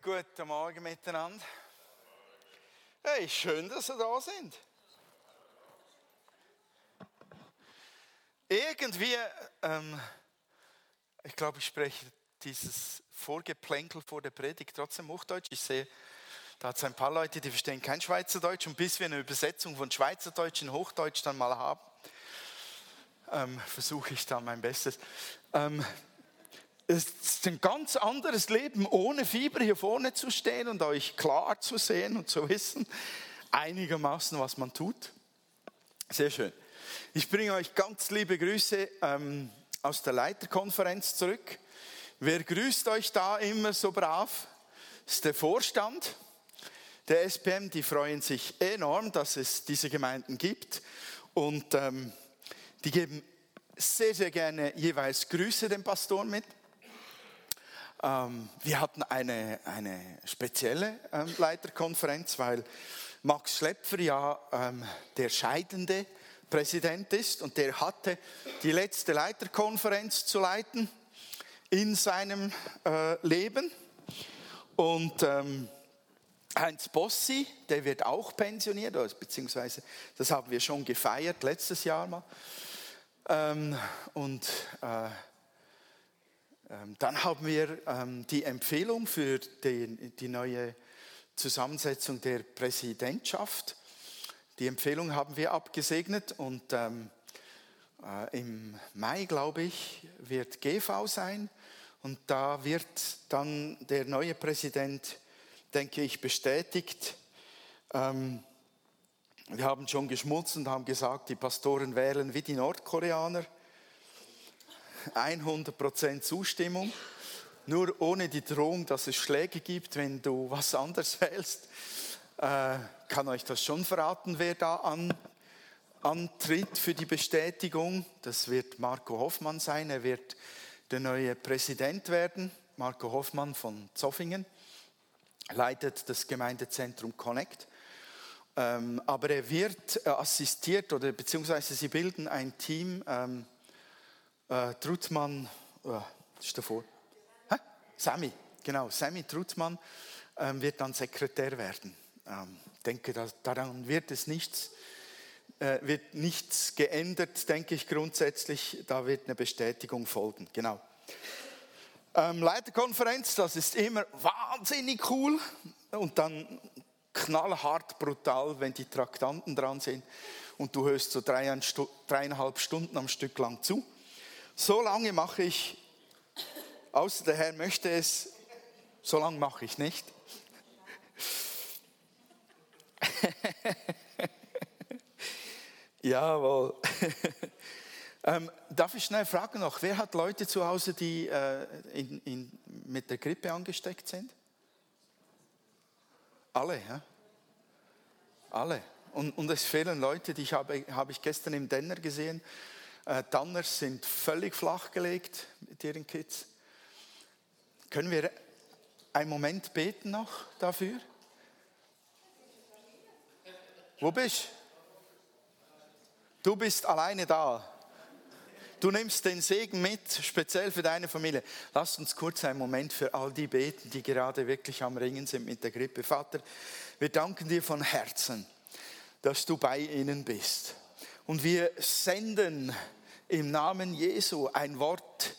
Guten Morgen miteinander. Hey, schön, dass ihr da sind. Irgendwie, ähm, ich glaube, ich spreche dieses Vorgeplänkel vor der Predigt trotzdem Hochdeutsch. Ich sehe, da hat es ein paar Leute, die verstehen kein Schweizerdeutsch. Und bis wir eine Übersetzung von Schweizerdeutsch in Hochdeutsch dann mal haben, ähm, versuche ich da mein Bestes. Ähm, es ist ein ganz anderes Leben, ohne Fieber hier vorne zu stehen und euch klar zu sehen und zu wissen, einigermaßen, was man tut. Sehr schön. Ich bringe euch ganz liebe Grüße ähm, aus der Leiterkonferenz zurück. Wer grüßt euch da immer so brav? Das ist der Vorstand der SPM. Die freuen sich enorm, dass es diese Gemeinden gibt. Und ähm, die geben sehr, sehr gerne jeweils Grüße den Pastoren mit. Ähm, wir hatten eine, eine spezielle ähm, Leiterkonferenz, weil Max Schlepfer ja ähm, der scheidende Präsident ist und der hatte die letzte Leiterkonferenz zu leiten in seinem äh, Leben. Und Heinz Bossi, der wird auch pensioniert, beziehungsweise das haben wir schon gefeiert letztes Jahr mal. Und äh, dann haben wir ähm, die Empfehlung für die, neue Zusammensetzung der Präsidentschaft. Die Empfehlung haben wir abgesegnet und ähm, äh, im Mai, glaube ich, wird GV sein und da wird dann der neue Präsident, denke ich, bestätigt. Ähm, wir haben schon geschmutzt und haben gesagt, die Pastoren wählen wie die Nordkoreaner. 100% Zustimmung, nur ohne die Drohung, dass es Schläge gibt, wenn du was anderes wählst. Äh, kann euch das schon verraten, wer da an, antritt für die Bestätigung. Das wird Marco Hoffmann sein. Er wird der neue Präsident werden. Marco Hoffmann von Zoffingen leitet das Gemeindezentrum Connect. Ähm, aber er wird assistiert oder beziehungsweise sie bilden ein Team. Ähm, äh, Trutmann, äh, ist davor? Hä? Sammy, genau, Sammy Trutmann ähm, wird dann Sekretär werden. Ähm, denke, dass, daran wird es nichts, äh, wird nichts geändert, denke ich grundsätzlich. Da wird eine Bestätigung folgen, genau. Ähm, Leiterkonferenz, das ist immer wahnsinnig cool und dann knallhart brutal, wenn die Traktanten dran sind und du hörst so dreieinhalb Stunden am Stück lang zu. So lange mache ich, außer der Herr möchte es, so lange mache ich nicht. Jawohl. ähm, darf ich schnell fragen noch, wer hat Leute zu Hause, die äh, in, in, mit der Grippe angesteckt sind? Alle, ja? Alle. Und, und es fehlen Leute, die habe, habe ich gestern im Denner gesehen, äh, Tanners sind völlig flachgelegt mit ihren Kids. Können wir einen Moment beten noch dafür? Wo bist du? Du bist alleine da. Du nimmst den Segen mit, speziell für deine Familie. Lass uns kurz einen Moment für all die beten, die gerade wirklich am Ringen sind mit der Grippe. Vater, wir danken dir von Herzen, dass du bei ihnen bist. Und wir senden im Namen Jesu ein Wort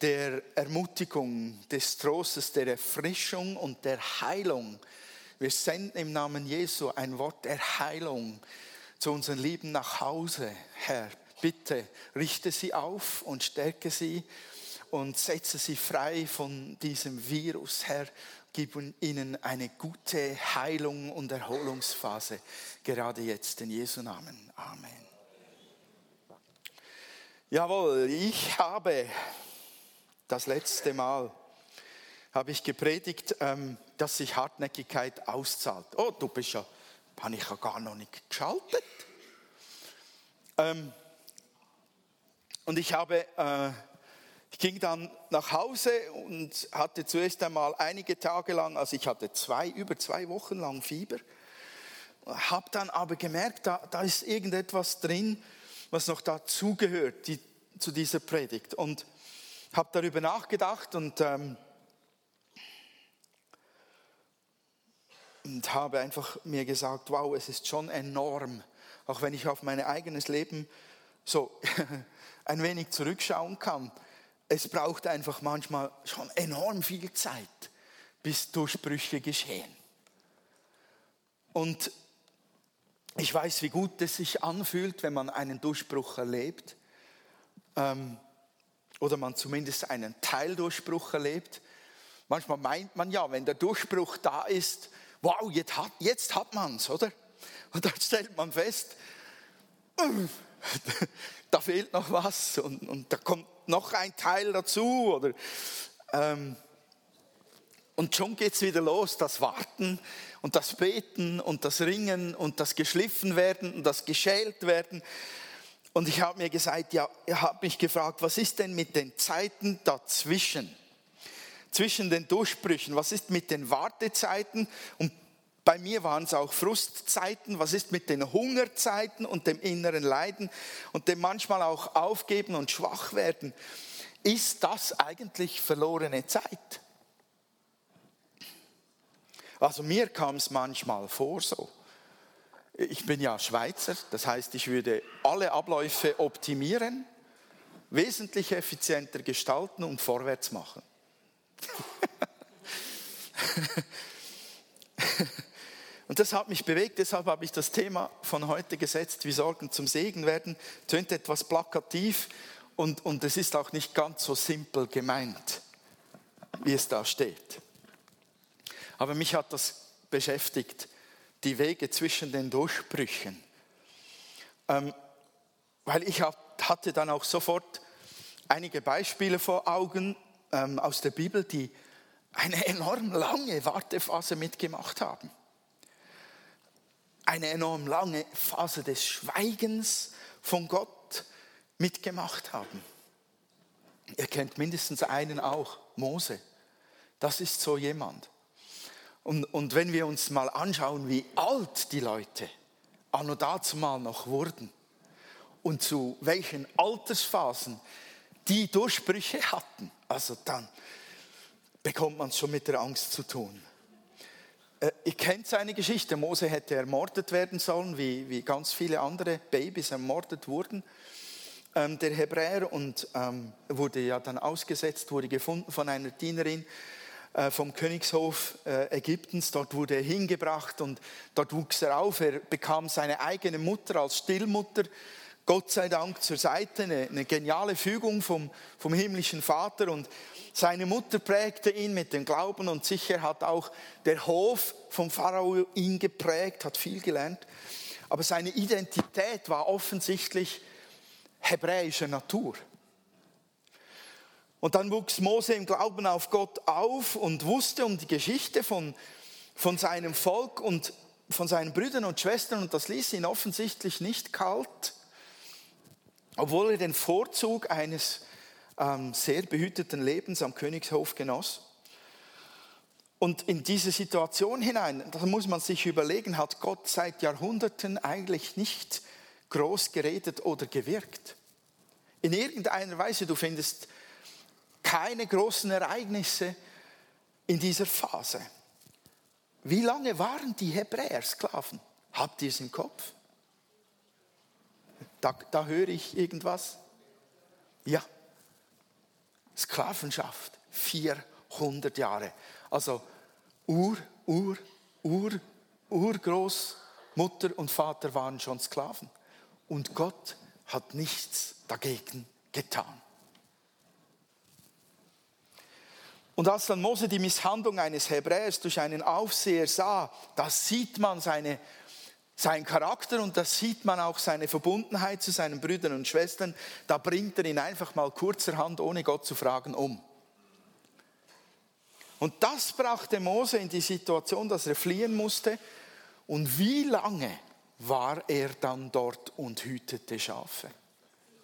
der Ermutigung, des Trostes, der Erfrischung und der Heilung. Wir senden im Namen Jesu ein Wort der Heilung zu unseren Lieben nach Hause. Herr, bitte richte sie auf und stärke sie und setze sie frei von diesem Virus, Herr. Gib ihnen eine gute Heilung und Erholungsphase, gerade jetzt in Jesu Namen. Amen. Jawohl, ich habe das letzte Mal habe ich gepredigt, ähm, dass sich Hartnäckigkeit auszahlt. Oh, du bist ja, habe ich ja gar noch nicht geschaltet. Ähm, und ich habe, äh, ich ging dann nach Hause und hatte zuerst einmal einige Tage lang, also ich hatte zwei, über zwei Wochen lang Fieber, habe dann aber gemerkt, da, da ist irgendetwas drin, was noch dazugehört die, zu dieser Predigt. Und habe darüber nachgedacht und ähm, und habe einfach mir gesagt, wow, es ist schon enorm, auch wenn ich auf mein eigenes Leben so ein wenig zurückschauen kann. Es braucht einfach manchmal schon enorm viel Zeit, bis Durchbrüche geschehen. Und ich weiß, wie gut es sich anfühlt, wenn man einen Durchbruch erlebt. Ähm, oder man zumindest einen Teildurchbruch erlebt. Manchmal meint man ja, wenn der Durchbruch da ist, wow, jetzt hat, jetzt hat man es, oder? Und dann stellt man fest, da fehlt noch was und, und da kommt noch ein Teil dazu. Oder, ähm, und schon geht es wieder los, das Warten und das Beten und das Ringen und das geschliffen werden und das geschält werden. Und ich habe mir gesagt, ja, ich habe mich gefragt, was ist denn mit den Zeiten dazwischen? Zwischen den Durchbrüchen, was ist mit den Wartezeiten? Und bei mir waren es auch Frustzeiten. Was ist mit den Hungerzeiten und dem inneren Leiden und dem manchmal auch Aufgeben und Schwachwerden? Ist das eigentlich verlorene Zeit? Also mir kam es manchmal vor so. Ich bin ja Schweizer, das heißt, ich würde alle Abläufe optimieren, wesentlich effizienter gestalten und vorwärts machen. und das hat mich bewegt, deshalb habe ich das Thema von heute gesetzt, wie Sorgen zum Segen werden. Tönt etwas plakativ und, und es ist auch nicht ganz so simpel gemeint, wie es da steht. Aber mich hat das beschäftigt, die Wege zwischen den Durchbrüchen. Ähm, weil ich hatte dann auch sofort einige Beispiele vor Augen ähm, aus der Bibel, die eine enorm lange Wartephase mitgemacht haben. Eine enorm lange Phase des Schweigens von Gott mitgemacht haben. Ihr kennt mindestens einen auch, Mose. Das ist so jemand. Und, und wenn wir uns mal anschauen, wie alt die Leute anno dazu mal noch wurden und zu welchen Altersphasen die Durchbrüche hatten, also dann bekommt man es schon mit der Angst zu tun. Äh, ihr kennt seine Geschichte. Mose hätte ermordet werden sollen, wie, wie ganz viele andere Babys ermordet wurden. Ähm, der Hebräer und ähm, wurde ja dann ausgesetzt, wurde gefunden von einer Dienerin vom Königshof äh, Ägyptens. Dort wurde er hingebracht und dort wuchs er auf. Er bekam seine eigene Mutter als Stillmutter. Gott sei Dank zur Seite, eine, eine geniale Fügung vom, vom himmlischen Vater. Und seine Mutter prägte ihn mit dem Glauben und sicher hat auch der Hof vom Pharao ihn geprägt, hat viel gelernt. Aber seine Identität war offensichtlich hebräischer Natur. Und dann wuchs Mose im Glauben auf Gott auf und wusste um die Geschichte von, von seinem Volk und von seinen Brüdern und Schwestern und das ließ ihn offensichtlich nicht kalt, obwohl er den Vorzug eines ähm, sehr behüteten Lebens am Königshof genoss. Und in diese Situation hinein, da muss man sich überlegen, hat Gott seit Jahrhunderten eigentlich nicht groß geredet oder gewirkt. In irgendeiner Weise, du findest keine großen Ereignisse in dieser Phase. Wie lange waren die Hebräer Sklaven? Habt ihr es im Kopf? Da, da höre ich irgendwas. Ja, Sklavenschaft, 400 Jahre. Also Ur, Ur, Ur, Urgroßmutter und Vater waren schon Sklaven. Und Gott hat nichts dagegen getan. Und als dann Mose die Misshandlung eines Hebräers durch einen Aufseher sah, da sieht man seine, seinen Charakter und da sieht man auch seine Verbundenheit zu seinen Brüdern und Schwestern. Da bringt er ihn einfach mal kurzerhand, ohne Gott zu fragen, um. Und das brachte Mose in die Situation, dass er fliehen musste. Und wie lange war er dann dort und hütete Schafe?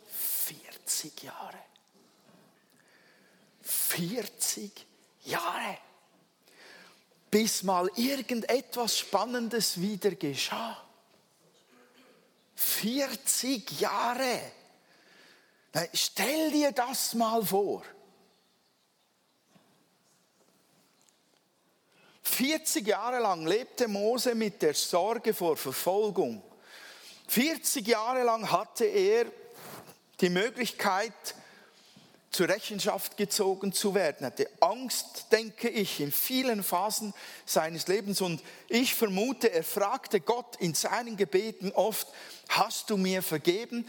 40 Jahre. 40 Jahre, bis mal irgendetwas Spannendes wieder geschah. 40 Jahre. Stell dir das mal vor. 40 Jahre lang lebte Mose mit der Sorge vor Verfolgung. 40 Jahre lang hatte er die Möglichkeit, zur Rechenschaft gezogen zu werden. Er hatte Angst, denke ich, in vielen Phasen seines Lebens. Und ich vermute, er fragte Gott in seinen Gebeten oft, hast du mir vergeben?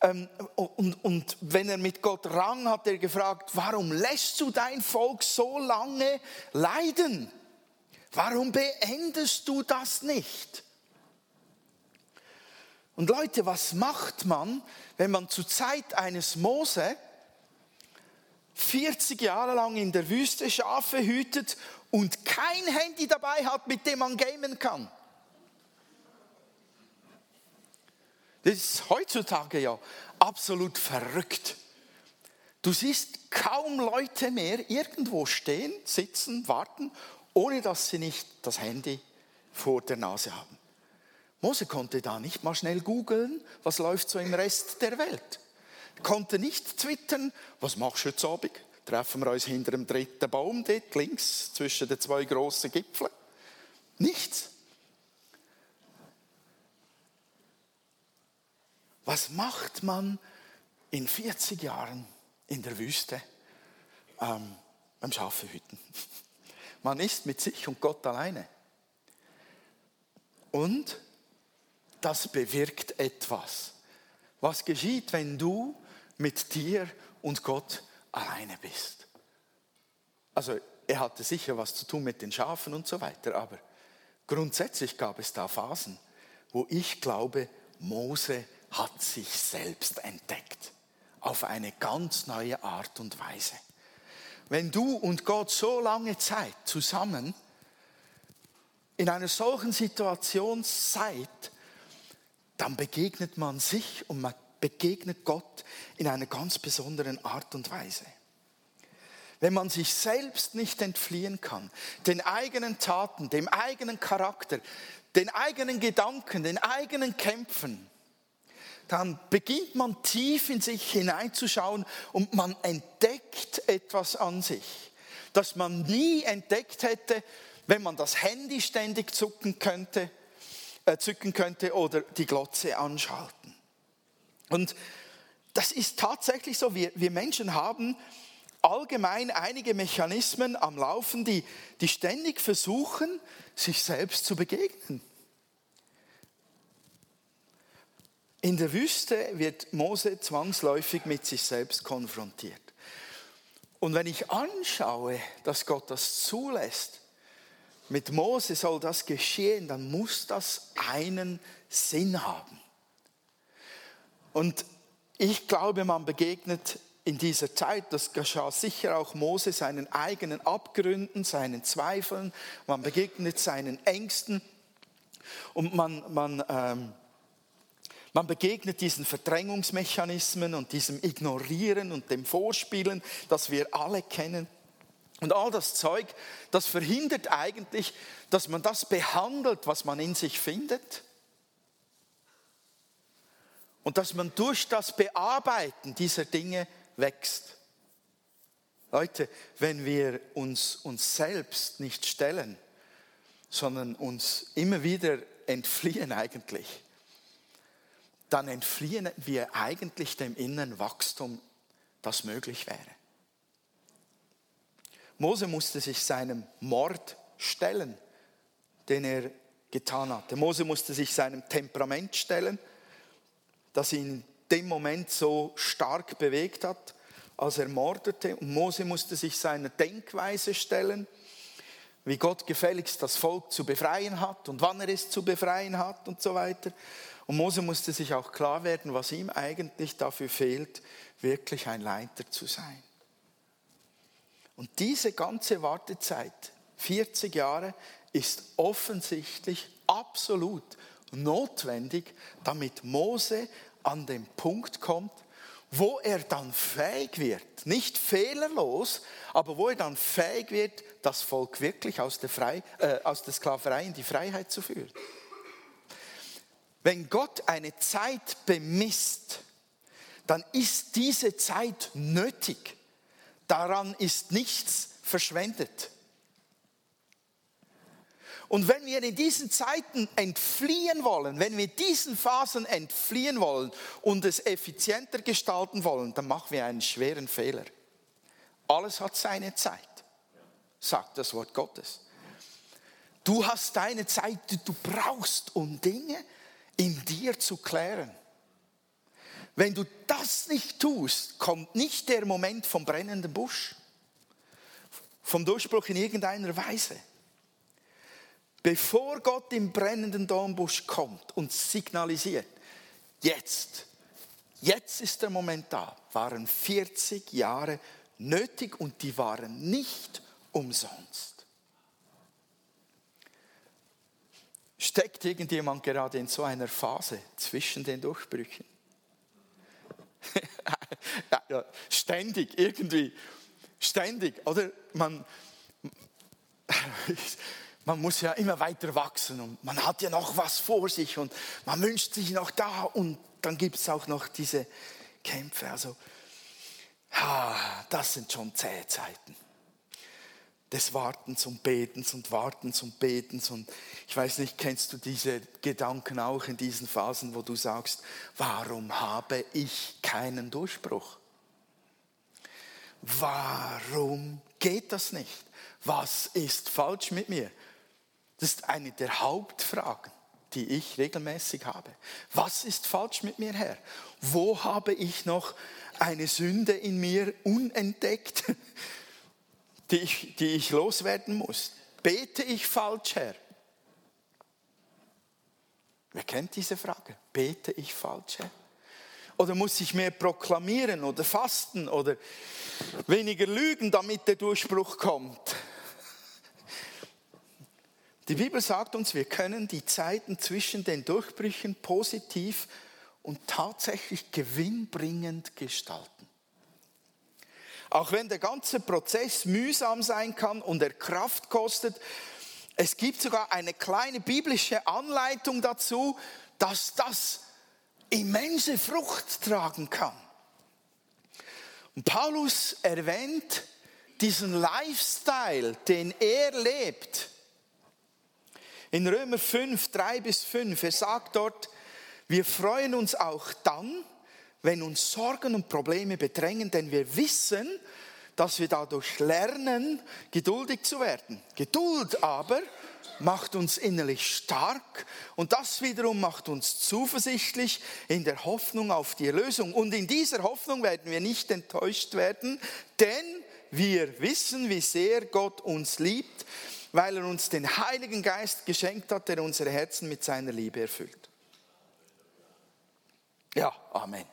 Ähm, und, und wenn er mit Gott rang, hat er gefragt, warum lässt du dein Volk so lange leiden? Warum beendest du das nicht? Und Leute, was macht man, wenn man zur Zeit eines Mose 40 Jahre lang in der Wüste Schafe hütet und kein Handy dabei hat, mit dem man gamen kann? Das ist heutzutage ja absolut verrückt. Du siehst kaum Leute mehr irgendwo stehen, sitzen, warten, ohne dass sie nicht das Handy vor der Nase haben. Mose konnte da nicht mal schnell googeln, was läuft so im Rest der Welt. Konnte nicht twittern, was machst du heute Abend? Treffen wir uns hinter dem dritten Baum dort links zwischen den zwei großen Gipfeln? Nichts. Was macht man in 40 Jahren in der Wüste ähm, beim Schafehüten? Man ist mit sich und Gott alleine. Und das bewirkt etwas. Was geschieht, wenn du mit dir und Gott alleine bist? Also er hatte sicher was zu tun mit den Schafen und so weiter, aber grundsätzlich gab es da Phasen, wo ich glaube, Mose hat sich selbst entdeckt auf eine ganz neue Art und Weise. Wenn du und Gott so lange Zeit zusammen in einer solchen Situation seid, dann begegnet man sich und man begegnet Gott in einer ganz besonderen Art und Weise. Wenn man sich selbst nicht entfliehen kann, den eigenen Taten, dem eigenen Charakter, den eigenen Gedanken, den eigenen Kämpfen, dann beginnt man tief in sich hineinzuschauen und man entdeckt etwas an sich, das man nie entdeckt hätte, wenn man das Handy ständig zucken könnte äh, zücken könnte oder die Glotze anschalten. Und das ist tatsächlich so, wir, wir Menschen haben allgemein einige Mechanismen am Laufen, die, die ständig versuchen, sich selbst zu begegnen. In der Wüste wird Mose zwangsläufig mit sich selbst konfrontiert. Und wenn ich anschaue, dass Gott das zulässt, mit Mose soll das geschehen, dann muss das einen Sinn haben. Und ich glaube, man begegnet in dieser Zeit, das geschah sicher auch Mose, seinen eigenen Abgründen, seinen Zweifeln, man begegnet seinen Ängsten und man, man, ähm, man begegnet diesen Verdrängungsmechanismen und diesem Ignorieren und dem Vorspielen, das wir alle kennen. Und all das Zeug, das verhindert eigentlich, dass man das behandelt, was man in sich findet. Und dass man durch das Bearbeiten dieser Dinge wächst. Leute, wenn wir uns uns selbst nicht stellen, sondern uns immer wieder entfliehen eigentlich, dann entfliehen wir eigentlich dem inneren Wachstum, das möglich wäre. Mose musste sich seinem Mord stellen, den er getan hatte. Mose musste sich seinem Temperament stellen, das ihn in dem Moment so stark bewegt hat, als er mordete. Und Mose musste sich seiner Denkweise stellen, wie Gott gefälligst das Volk zu befreien hat und wann er es zu befreien hat und so weiter. Und Mose musste sich auch klar werden, was ihm eigentlich dafür fehlt, wirklich ein Leiter zu sein. Und diese ganze Wartezeit, 40 Jahre, ist offensichtlich absolut notwendig, damit Mose an den Punkt kommt, wo er dann fähig wird, nicht fehlerlos, aber wo er dann fähig wird, das Volk wirklich aus der, Frei, äh, aus der Sklaverei in die Freiheit zu führen. Wenn Gott eine Zeit bemisst, dann ist diese Zeit nötig. Daran ist nichts verschwendet. Und wenn wir in diesen Zeiten entfliehen wollen, wenn wir diesen Phasen entfliehen wollen und es effizienter gestalten wollen, dann machen wir einen schweren Fehler. Alles hat seine Zeit, sagt das Wort Gottes. Du hast deine Zeit, die du brauchst, um Dinge in dir zu klären. Wenn du das nicht tust, kommt nicht der Moment vom brennenden Busch, vom Durchbruch in irgendeiner Weise. Bevor Gott im brennenden Dornbusch kommt und signalisiert, jetzt, jetzt ist der Moment da, waren 40 Jahre nötig und die waren nicht umsonst. Steckt irgendjemand gerade in so einer Phase zwischen den Durchbrüchen? ständig, irgendwie, ständig. Oder man, man muss ja immer weiter wachsen und man hat ja noch was vor sich und man wünscht sich noch da und dann gibt es auch noch diese Kämpfe. Also, ah, das sind schon zähe Zeiten des Wartens und Betens und Wartens und Betens. Und ich weiß nicht, kennst du diese Gedanken auch in diesen Phasen, wo du sagst, warum habe ich keinen Durchbruch? Warum geht das nicht? Was ist falsch mit mir? Das ist eine der Hauptfragen, die ich regelmäßig habe. Was ist falsch mit mir, Herr? Wo habe ich noch eine Sünde in mir unentdeckt? die ich, die ich loswerden muss? Bete ich falsch, Herr? Wer kennt diese Frage? Bete ich falsch, Herr? Oder muss ich mehr proklamieren oder fasten oder weniger lügen, damit der Durchbruch kommt? Die Bibel sagt uns, wir können die Zeiten zwischen den Durchbrüchen positiv und tatsächlich gewinnbringend gestalten. Auch wenn der ganze Prozess mühsam sein kann und er Kraft kostet, es gibt sogar eine kleine biblische Anleitung dazu, dass das immense Frucht tragen kann. Und Paulus erwähnt diesen Lifestyle, den er lebt. In Römer 5, 3 bis 5, er sagt dort, wir freuen uns auch dann, wenn uns Sorgen und Probleme bedrängen, denn wir wissen, dass wir dadurch lernen, geduldig zu werden. Geduld aber macht uns innerlich stark und das wiederum macht uns zuversichtlich in der Hoffnung auf die Erlösung. Und in dieser Hoffnung werden wir nicht enttäuscht werden, denn wir wissen, wie sehr Gott uns liebt, weil er uns den Heiligen Geist geschenkt hat, der unsere Herzen mit seiner Liebe erfüllt. Ja, Amen.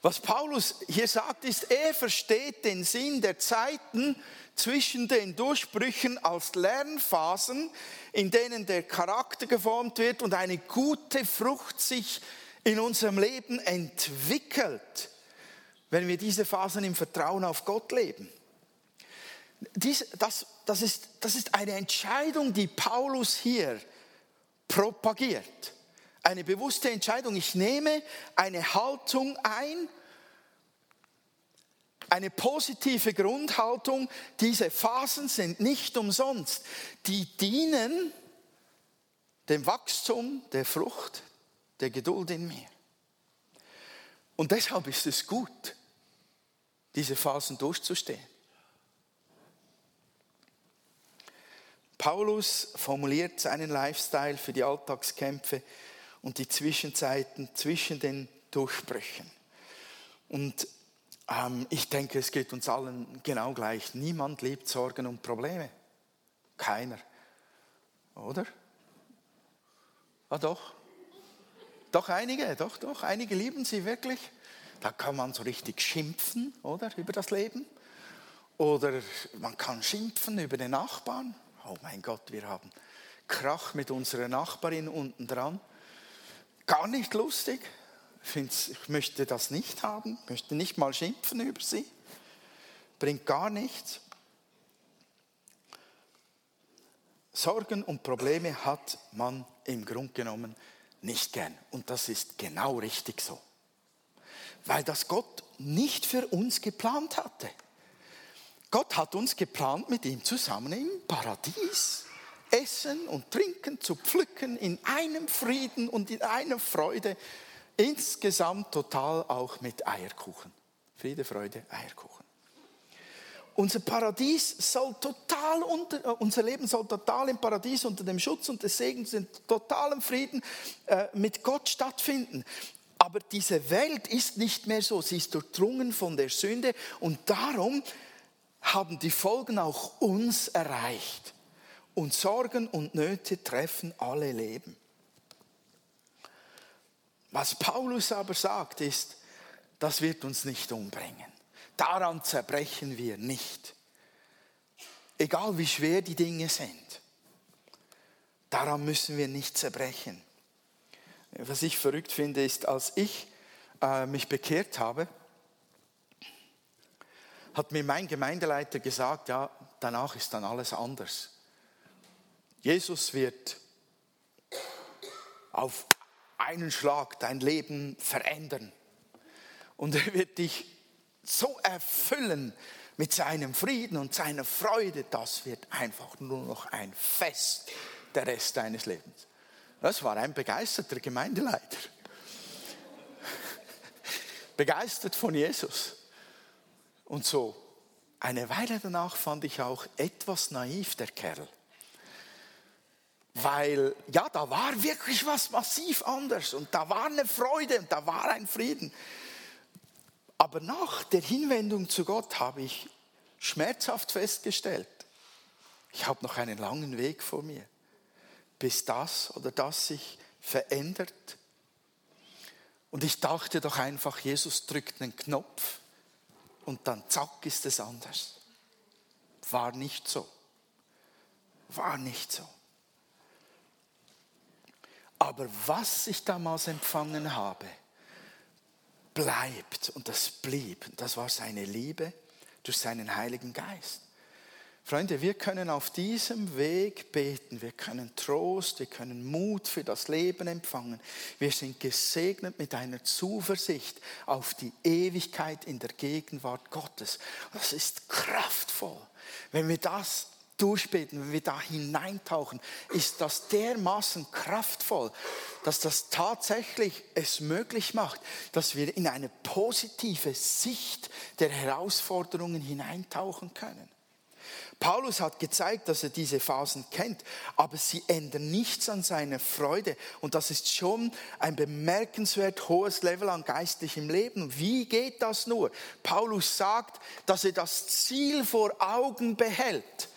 Was Paulus hier sagt, ist, er versteht den Sinn der Zeiten zwischen den Durchbrüchen als Lernphasen, in denen der Charakter geformt wird und eine gute Frucht sich in unserem Leben entwickelt, wenn wir diese Phasen im Vertrauen auf Gott leben. Dies, das, das, ist, das ist eine Entscheidung, die Paulus hier propagiert eine bewusste Entscheidung. Ich nehme eine Haltung ein, eine positive Grundhaltung. Diese Phasen sind nicht umsonst. Die dienen dem Wachstum der Frucht, der Geduld in mir. Und deshalb ist es gut, diese Phasen durchzustehen. Paulus formuliert seinen Lifestyle für die Alltagskämpfe und die Zwischenzeiten zwischen den Durchbrüchen. Und ähm, ich denke, es geht uns allen genau gleich. Niemand liebt Sorgen und Probleme. Keiner. Oder? Ah, doch. Doch einige, doch, doch. Einige lieben sie wirklich. Da kann man so richtig schimpfen, oder? Über das Leben. Oder man kann schimpfen über den Nachbarn. Oh mein Gott, wir haben Krach mit unserer Nachbarin unten dran gar nicht lustig. Ich möchte das nicht haben, möchte nicht mal schimpfen über sie. Bringt gar nichts. Sorgen und Probleme hat man im Grunde genommen nicht gern. Und das ist genau richtig so. Weil das Gott nicht für uns geplant hatte. Gott hat uns geplant mit ihm zusammen im Paradies essen und trinken, zu pflücken in einem Frieden und in einer Freude. Insgesamt total auch mit Eierkuchen. Friede, Freude, Eierkuchen. Unser Paradies soll total unter, äh, unser Leben soll total im Paradies unter dem Schutz und des Segens in totalem Frieden äh, mit Gott stattfinden. Aber diese Welt ist nicht mehr so. Sie ist durchdrungen von der Sünde und darum haben die Folgen auch uns erreicht. Und Sorgen und Nöte treffen alle Leben. Was Paulus aber sagt, ist, das wird uns nicht umbringen. Daran zerbrechen wir nicht. Egal wie schwer die Dinge sind. Daran müssen wir nicht zerbrechen. Was ich verrückt finde, ist, als ich äh, mich bekehrt habe, hat mir mein Gemeindeleiter gesagt, ja, danach ist dann alles anders. Jesus wird auf einen Schlag dein Leben verändern. Und er wird dich so erfüllen mit seinem Frieden und seiner Freude, das wird einfach nur noch ein Fest der Rest deines Lebens. Das war ein begeisterter Gemeindeleiter. Begeistert von Jesus. Und so, eine Weile danach fand ich auch etwas naiv, der Kerl. Weil, ja, da war wirklich was massiv anders und da war eine Freude und da war ein Frieden. Aber nach der Hinwendung zu Gott habe ich schmerzhaft festgestellt, ich habe noch einen langen Weg vor mir, bis das oder das sich verändert. Und ich dachte doch einfach, Jesus drückt einen Knopf und dann zack ist es anders. War nicht so. War nicht so. Aber was ich damals empfangen habe, bleibt und das blieb. Das war seine Liebe durch seinen Heiligen Geist. Freunde, wir können auf diesem Weg beten, wir können Trost, wir können Mut für das Leben empfangen. Wir sind gesegnet mit einer Zuversicht auf die Ewigkeit in der Gegenwart Gottes. Das ist kraftvoll. Wenn wir das durchbeten, wenn wir da hineintauchen, ist das dermaßen kraftvoll, dass das tatsächlich es möglich macht, dass wir in eine positive Sicht der Herausforderungen hineintauchen können. Paulus hat gezeigt, dass er diese Phasen kennt, aber sie ändern nichts an seiner Freude. Und das ist schon ein bemerkenswert hohes Level an geistlichem Leben. Wie geht das nur? Paulus sagt, dass er das Ziel vor Augen behält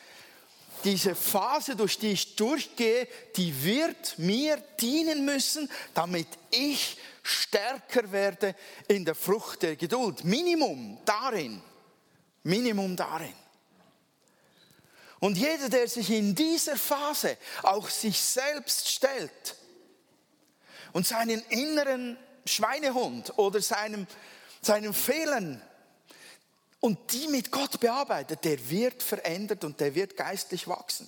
diese Phase, durch die ich durchgehe, die wird mir dienen müssen, damit ich stärker werde in der Frucht der Geduld. Minimum darin. Minimum darin. Und jeder, der sich in dieser Phase auch sich selbst stellt und seinen inneren Schweinehund oder seinem, seinen Fehlern und die mit Gott bearbeitet, der wird verändert und der wird geistlich wachsen.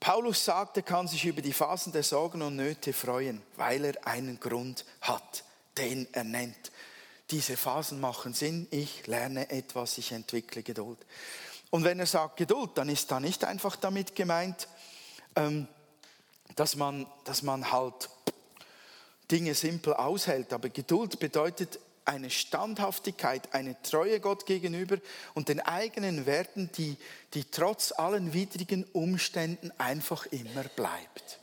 Paulus sagt, er kann sich über die Phasen der Sorgen und Nöte freuen, weil er einen Grund hat, den er nennt. Diese Phasen machen Sinn, ich lerne etwas, ich entwickle Geduld. Und wenn er sagt Geduld, dann ist da nicht einfach damit gemeint, ähm, dass man, dass man halt Dinge simpel aushält. Aber Geduld bedeutet eine Standhaftigkeit, eine Treue Gott gegenüber und den eigenen Werten, die, die trotz allen widrigen Umständen einfach immer bleibt.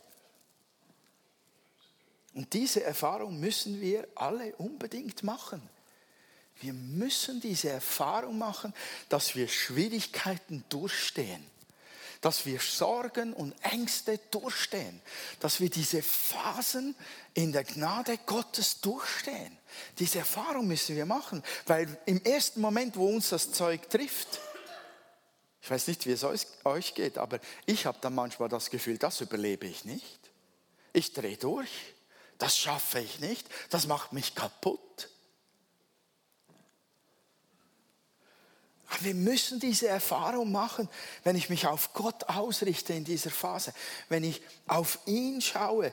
Und diese Erfahrung müssen wir alle unbedingt machen. Wir müssen diese Erfahrung machen, dass wir Schwierigkeiten durchstehen dass wir Sorgen und Ängste durchstehen, dass wir diese Phasen in der Gnade Gottes durchstehen. Diese Erfahrung müssen wir machen, weil im ersten Moment, wo uns das Zeug trifft, ich weiß nicht, wie es euch geht, aber ich habe dann manchmal das Gefühl, das überlebe ich nicht. Ich drehe durch, das schaffe ich nicht, das macht mich kaputt. wir müssen diese Erfahrung machen, wenn ich mich auf Gott ausrichte in dieser Phase, wenn ich auf ihn schaue,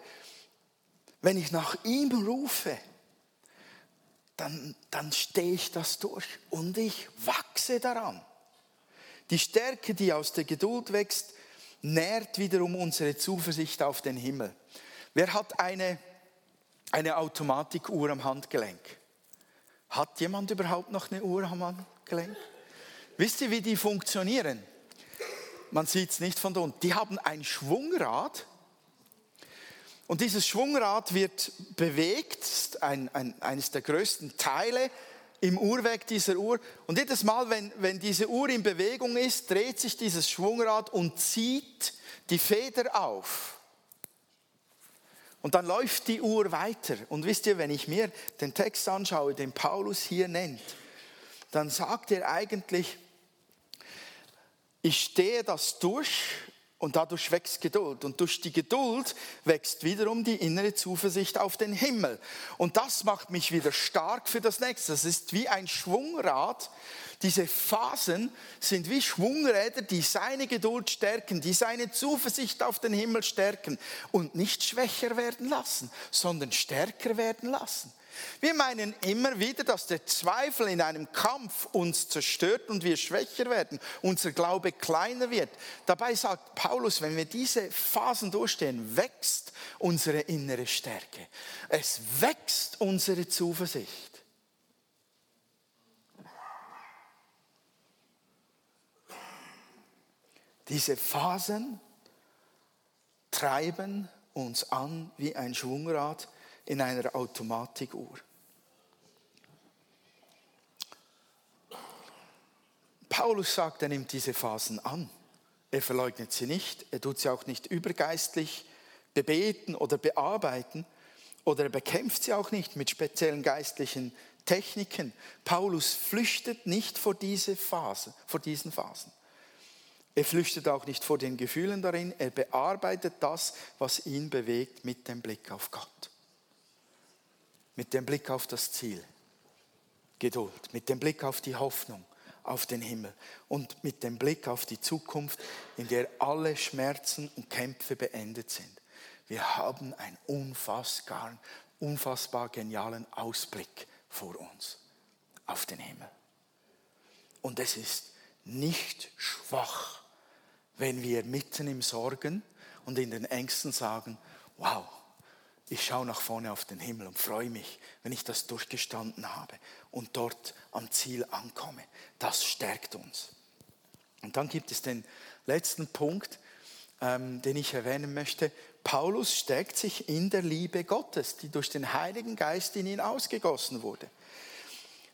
wenn ich nach ihm rufe, dann, dann stehe ich das durch und ich wachse daran. Die Stärke, die aus der Geduld wächst, nährt wiederum unsere Zuversicht auf den Himmel. Wer hat eine, eine Automatikuhr am Handgelenk? Hat jemand überhaupt noch eine Uhr am Handgelenk? Wisst ihr, wie die funktionieren? Man sieht es nicht von unten. Die haben ein Schwungrad und dieses Schwungrad wird bewegt, ein, ein, eines der größten Teile im Uhrwerk dieser Uhr. Und jedes Mal, wenn, wenn diese Uhr in Bewegung ist, dreht sich dieses Schwungrad und zieht die Feder auf. Und dann läuft die Uhr weiter. Und wisst ihr, wenn ich mir den Text anschaue, den Paulus hier nennt, dann sagt er eigentlich, ich stehe das durch und dadurch wächst Geduld. Und durch die Geduld wächst wiederum die innere Zuversicht auf den Himmel. Und das macht mich wieder stark für das nächste. Das ist wie ein Schwungrad. Diese Phasen sind wie Schwungräder, die seine Geduld stärken, die seine Zuversicht auf den Himmel stärken und nicht schwächer werden lassen, sondern stärker werden lassen. Wir meinen immer wieder, dass der Zweifel in einem Kampf uns zerstört und wir schwächer werden, unser Glaube kleiner wird. Dabei sagt Paulus, wenn wir diese Phasen durchstehen, wächst unsere innere Stärke. Es wächst unsere Zuversicht. Diese Phasen treiben uns an wie ein Schwungrad in einer Automatikuhr. Paulus sagt, er nimmt diese Phasen an. Er verleugnet sie nicht, er tut sie auch nicht übergeistlich bebeten oder bearbeiten oder er bekämpft sie auch nicht mit speziellen geistlichen Techniken. Paulus flüchtet nicht vor diese Phase, vor diesen Phasen. Er flüchtet auch nicht vor den Gefühlen darin, er bearbeitet das, was ihn bewegt mit dem Blick auf Gott mit dem Blick auf das Ziel. Geduld, mit dem Blick auf die Hoffnung, auf den Himmel und mit dem Blick auf die Zukunft, in der alle Schmerzen und Kämpfe beendet sind. Wir haben einen unfassbar, unfassbar genialen Ausblick vor uns auf den Himmel. Und es ist nicht schwach, wenn wir mitten im Sorgen und in den Ängsten sagen, wow, ich schaue nach vorne auf den Himmel und freue mich, wenn ich das durchgestanden habe und dort am Ziel ankomme. Das stärkt uns. Und dann gibt es den letzten Punkt, ähm, den ich erwähnen möchte. Paulus stärkt sich in der Liebe Gottes, die durch den Heiligen Geist in ihn ausgegossen wurde.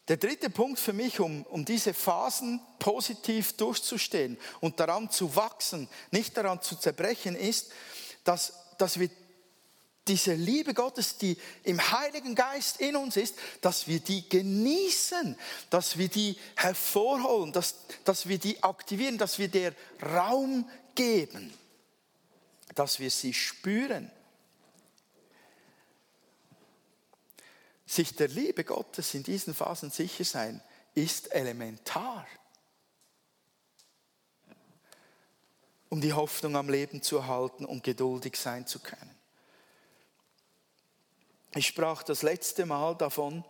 Der dritte Punkt für mich, um, um diese Phasen positiv durchzustehen und daran zu wachsen, nicht daran zu zerbrechen, ist, dass, dass wir diese Liebe Gottes, die im Heiligen Geist in uns ist, dass wir die genießen, dass wir die hervorholen, dass, dass wir die aktivieren, dass wir der Raum geben, dass wir sie spüren. Sich der Liebe Gottes in diesen Phasen sicher sein, ist elementar, um die Hoffnung am Leben zu erhalten und geduldig sein zu können. Ich sprach das letzte Mal davon,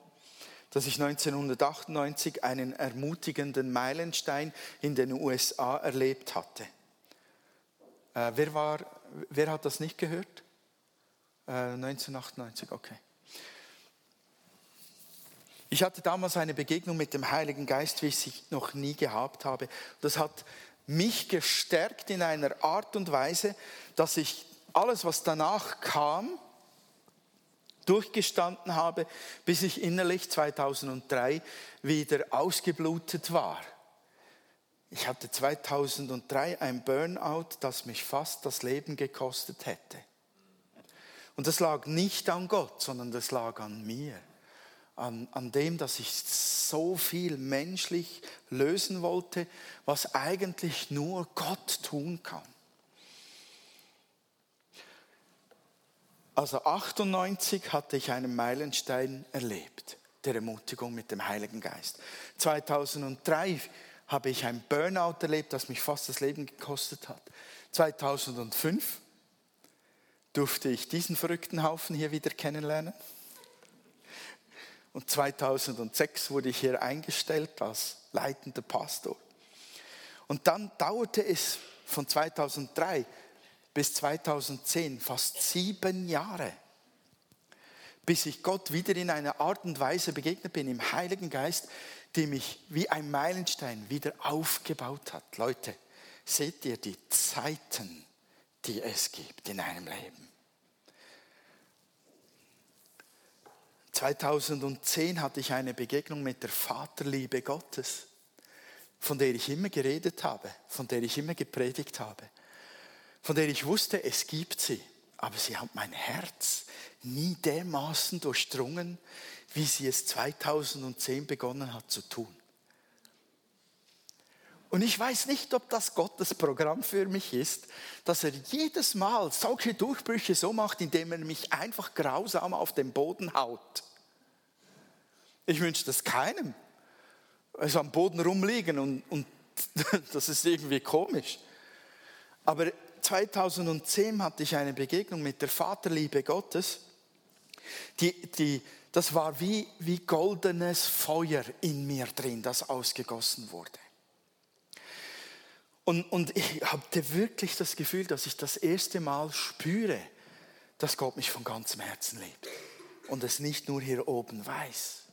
dass ich 1998 einen ermutigenden Meilenstein in den USA erlebt hatte. Äh, wer, war, wer hat das nicht gehört? Äh, 1998, okay. Ich hatte damals eine Begegnung mit dem Heiligen Geist, wie ich sie noch nie gehabt habe. Das hat mich gestärkt in einer Art und Weise, dass ich alles, was danach kam, durchgestanden habe, bis ich innerlich 2003 wieder ausgeblutet war. Ich hatte 2003 ein Burnout, das mich fast das Leben gekostet hätte. Und das lag nicht an Gott, sondern das lag an mir. An, an dem, dass ich so viel menschlich lösen wollte, was eigentlich nur Gott tun kann. Also 98 hatte ich einen Meilenstein erlebt, der Ermutigung mit dem Heiligen Geist. 2003 habe ich ein Burnout erlebt, das mich fast das Leben gekostet hat. 2005 durfte ich diesen verrückten Haufen hier wieder kennenlernen. Und 2006 wurde ich hier eingestellt als leitender Pastor. Und dann dauerte es von 2003 bis 2010 fast sieben Jahre, bis ich Gott wieder in einer Art und Weise begegnet bin im Heiligen Geist, die mich wie ein Meilenstein wieder aufgebaut hat. Leute, seht ihr die Zeiten, die es gibt in einem Leben? 2010 hatte ich eine Begegnung mit der Vaterliebe Gottes, von der ich immer geredet habe, von der ich immer gepredigt habe, von der ich wusste, es gibt sie, aber sie hat mein Herz nie dermaßen durchdrungen, wie sie es 2010 begonnen hat zu tun. Und ich weiß nicht, ob das Gottes Programm für mich ist, dass er jedes Mal solche Durchbrüche so macht, indem er mich einfach grausam auf den Boden haut. Ich wünsche das keinem. Also am Boden rumliegen und, und das ist irgendwie komisch. Aber 2010 hatte ich eine Begegnung mit der Vaterliebe Gottes. Die, die, das war wie, wie goldenes Feuer in mir drin, das ausgegossen wurde. Und, und ich hatte wirklich das Gefühl, dass ich das erste Mal spüre, dass Gott mich von ganzem Herzen liebt und es nicht nur hier oben weiß.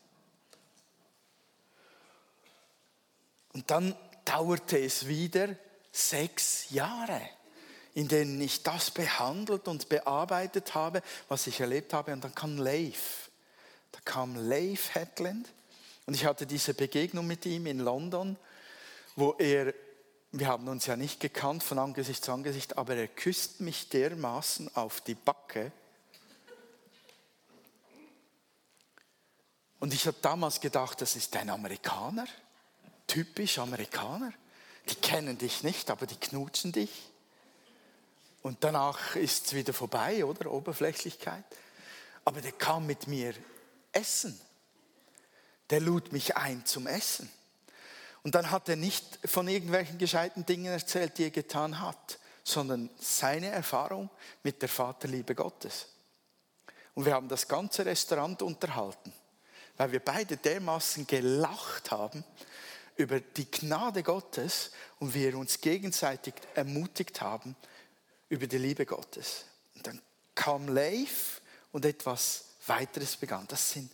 Und dann dauerte es wieder sechs Jahre, in denen ich das behandelt und bearbeitet habe, was ich erlebt habe. Und dann kam Leif. Da kam Leif Hetland. Und ich hatte diese Begegnung mit ihm in London, wo er, wir haben uns ja nicht gekannt von Angesicht zu Angesicht, aber er küsst mich dermaßen auf die Backe. Und ich habe damals gedacht, das ist ein Amerikaner typisch Amerikaner. Die kennen dich nicht, aber die knutschen dich. Und danach ist es wieder vorbei, oder? Oberflächlichkeit. Aber der kam mit mir essen. Der lud mich ein zum Essen. Und dann hat er nicht von irgendwelchen gescheiten Dingen erzählt, die er getan hat, sondern seine Erfahrung mit der Vaterliebe Gottes. Und wir haben das ganze Restaurant unterhalten, weil wir beide dermaßen gelacht haben, über die Gnade Gottes und wir uns gegenseitig ermutigt haben über die Liebe Gottes. Und dann kam Leif und etwas weiteres begann. Das sind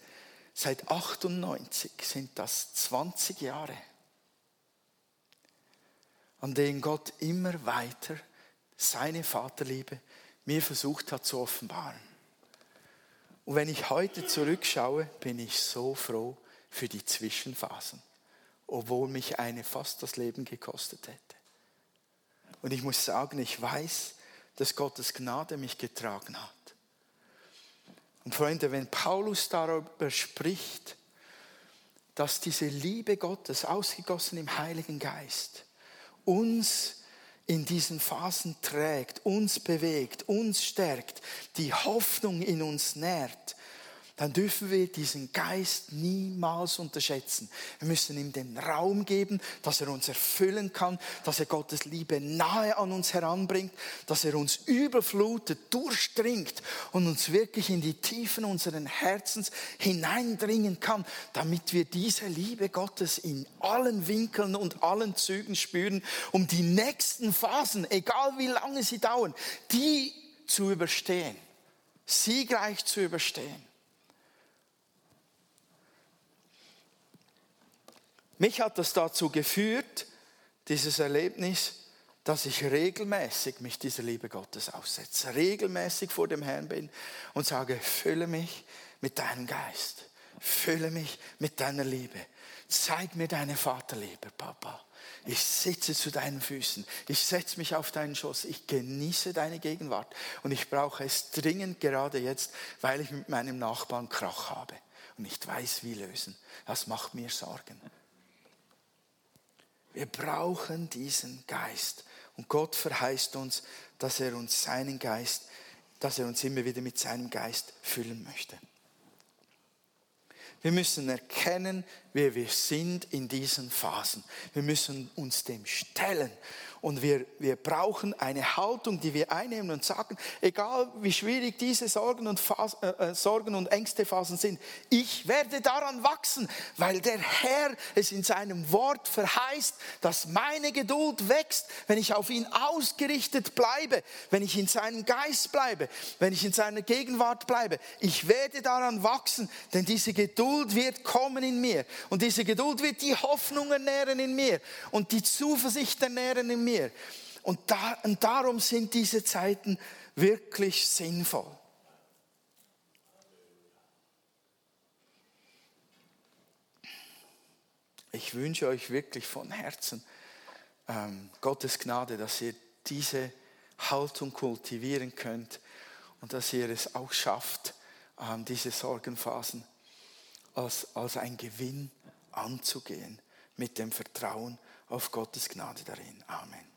seit 98 sind das 20 Jahre, an denen Gott immer weiter seine Vaterliebe mir versucht hat zu offenbaren. Und wenn ich heute zurückschaue, bin ich so froh für die Zwischenphasen obwohl mich eine fast das Leben gekostet hätte. Und ich muss sagen, ich weiß, dass Gottes Gnade mich getragen hat. Und Freunde, wenn Paulus darüber spricht, dass diese Liebe Gottes, ausgegossen im Heiligen Geist, uns in diesen Phasen trägt, uns bewegt, uns stärkt, die Hoffnung in uns nährt, dann dürfen wir diesen Geist niemals unterschätzen. Wir müssen ihm den Raum geben, dass er uns erfüllen kann, dass er Gottes Liebe nahe an uns heranbringt, dass er uns überflutet, durchdringt und uns wirklich in die Tiefen unseren Herzens hineindringen kann, damit wir diese Liebe Gottes in allen Winkeln und allen Zügen spüren, um die nächsten Phasen, egal wie lange sie dauern, die zu überstehen, siegreich zu überstehen. Mich hat das dazu geführt, dieses Erlebnis, dass ich regelmäßig mich dieser Liebe Gottes aussetze, regelmäßig vor dem Herrn bin und sage, fülle mich mit deinem Geist, fülle mich mit deiner Liebe, zeig mir deine Vaterliebe, Papa. Ich sitze zu deinen Füßen, ich setze mich auf deinen Schoß, ich genieße deine Gegenwart und ich brauche es dringend gerade jetzt, weil ich mit meinem Nachbarn Krach habe und nicht weiß, wie lösen. Das macht mir Sorgen. Wir brauchen diesen Geist. Und Gott verheißt uns, dass er uns seinen Geist, dass er uns immer wieder mit seinem Geist füllen möchte. Wir müssen erkennen, wir, wir sind in diesen Phasen. Wir müssen uns dem stellen. Und wir, wir brauchen eine Haltung, die wir einnehmen und sagen, egal wie schwierig diese Sorgen und, Phase, äh, äh, Sorgen und Ängste Phasen sind, ich werde daran wachsen, weil der Herr es in seinem Wort verheißt, dass meine Geduld wächst, wenn ich auf ihn ausgerichtet bleibe, wenn ich in seinem Geist bleibe, wenn ich in seiner Gegenwart bleibe. Ich werde daran wachsen, denn diese Geduld wird kommen in mir. Und diese Geduld wird die Hoffnung ernähren in mir und die Zuversicht ernähren in mir. Und, da, und darum sind diese Zeiten wirklich sinnvoll. Ich wünsche euch wirklich von Herzen ähm, Gottes Gnade, dass ihr diese Haltung kultivieren könnt und dass ihr es auch schafft, ähm, diese Sorgenphasen als, als ein Gewinn anzugehen mit dem Vertrauen auf Gottes Gnade darin. Amen.